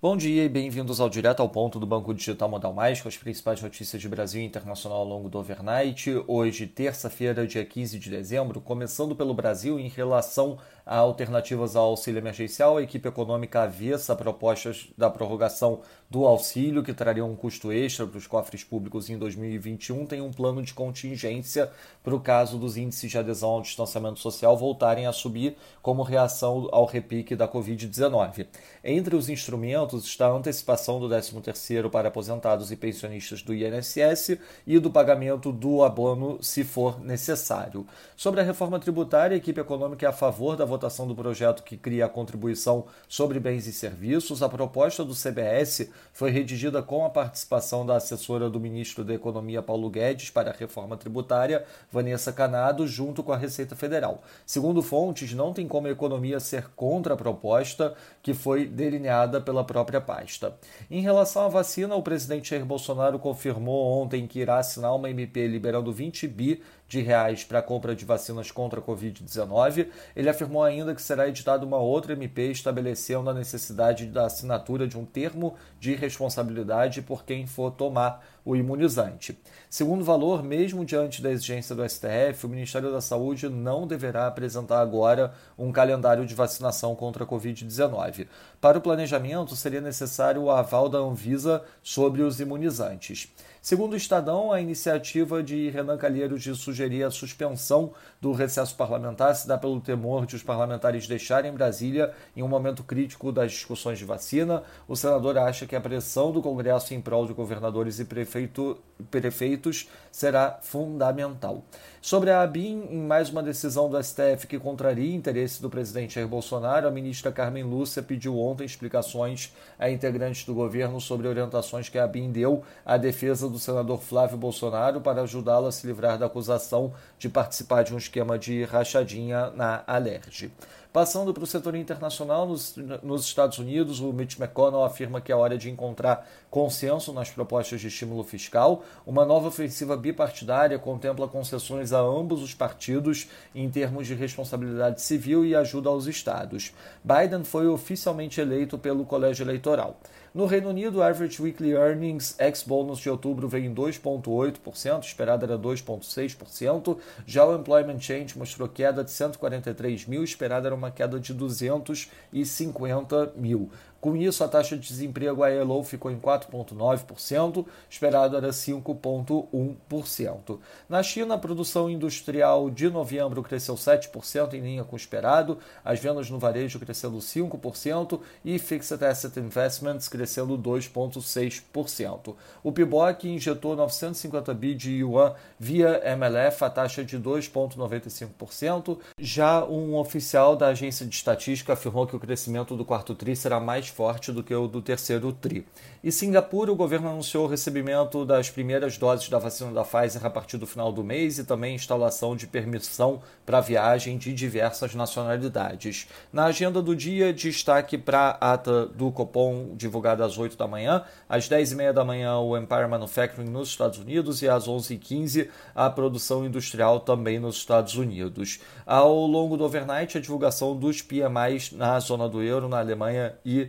Bom dia e bem-vindos ao Direto ao Ponto do Banco Digital Modal Mais, com as principais notícias de Brasil e internacional ao longo do overnight. Hoje, terça-feira, dia 15 de dezembro, começando pelo Brasil em relação a alternativas ao auxílio emergencial, a equipe econômica avessa propostas da prorrogação do auxílio, que traria um custo extra para os cofres públicos em 2021, tem um plano de contingência para o caso dos índices de adesão ao distanciamento social voltarem a subir como reação ao repique da Covid-19. Entre os instrumentos está a antecipação do 13º para aposentados e pensionistas do INSS e do pagamento do abono se for necessário. Sobre a reforma tributária, a equipe econômica é a favor da votação do projeto que cria a contribuição sobre bens e serviços. A proposta do CBS foi redigida com a participação da assessora do ministro da Economia Paulo Guedes para a reforma tributária, Vanessa Canado, junto com a Receita Federal. Segundo fontes, não tem como a economia ser contra a proposta que foi delineada pela própria pasta. Em relação à vacina, o presidente Jair Bolsonaro confirmou ontem que irá assinar uma MP liberando 20 bi de reais para a compra de vacinas contra a Covid-19. Ele afirmou ainda que será editada uma outra MP estabelecendo a necessidade da assinatura de um termo de responsabilidade por quem for tomar o imunizante. Segundo valor, mesmo diante da exigência do STF, o Ministério da Saúde não deverá apresentar agora um calendário de vacinação contra a Covid-19. Para o planejamento, seria necessário o aval da Anvisa sobre os imunizantes. Segundo o Estadão, a iniciativa de Renan Calheiros de sugerir a suspensão do recesso parlamentar se dá pelo temor de os parlamentares deixarem Brasília em um momento crítico das discussões de vacina. O senador acha que a pressão do Congresso em prol de governadores e prefeito, prefeitos será fundamental. Sobre a ABIN, em mais uma decisão do STF que contraria interesse do presidente Jair Bolsonaro, a ministra Carmen Lúcia pediu ontem explicações a integrantes do governo sobre orientações que a ABIN deu à defesa do senador Flávio Bolsonaro para ajudá-lo a se livrar da acusação de participar de um esquema de rachadinha na Alerj. Passando para o setor internacional, nos, nos, Estados Unidos, o Mitch McConnell afirma que é hora de encontrar consenso nas propostas de estímulo fiscal. Uma nova ofensiva bipartidária contempla concessões a ambos os partidos em termos de responsabilidade civil e ajuda aos estados. Biden foi oficialmente eleito pelo colégio eleitoral. No Reino Unido, o Average Weekly Earnings ex-bônus de outubro veio em 2,8%, esperado era 2,6%. Já o Employment Change mostrou queda de 143 mil, esperado era uma queda de 250 mil. Com isso, a taxa de desemprego a ELO ficou em 4,9%, esperado era 5,1%. Na China, a produção industrial de novembro cresceu 7% em linha com o esperado, as vendas no varejo crescendo 5% e Fixed Asset Investments crescendo 2,6%. O PIBOC injetou 950 bi de yuan via MLF, a taxa de 2,95%. Já um oficial da agência de estatística afirmou que o crescimento do quarto tri será mais forte do que o do terceiro TRI. E Singapura, o governo anunciou o recebimento das primeiras doses da vacina da Pfizer a partir do final do mês e também instalação de permissão para viagem de diversas nacionalidades. Na agenda do dia, destaque para a ata do Copom divulgada às 8 da manhã, às 10h30 da manhã o Empire Manufacturing nos Estados Unidos e às 11h15 a produção industrial também nos Estados Unidos. Ao longo do overnight, a divulgação dos PMIs na zona do euro, na Alemanha e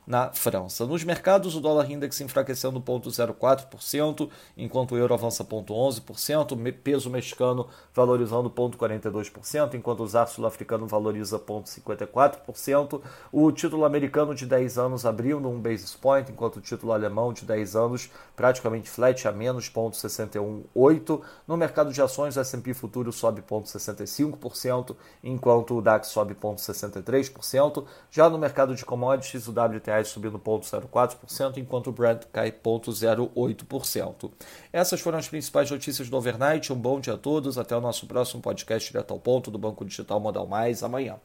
na França. Nos mercados, o dólar index enfraquecendo 0,04%, enquanto o euro avança 0,11%, peso mexicano valorizando 0,42%, enquanto o ZAR sul-africano valoriza 0,54%, o título americano de 10 anos abriu num basis point, enquanto o título alemão de 10 anos praticamente flat a menos 0,618%. No mercado de ações, o S&P futuro sobe 0,65%, enquanto o DAX sobe 0,63%. Já no mercado de commodities, o WTI subindo 0,04%, enquanto o Brent cai 0,08%. Essas foram as principais notícias do overnight. Um bom dia a todos. Até o nosso próximo podcast direto ao ponto do Banco Digital Modal Mais amanhã.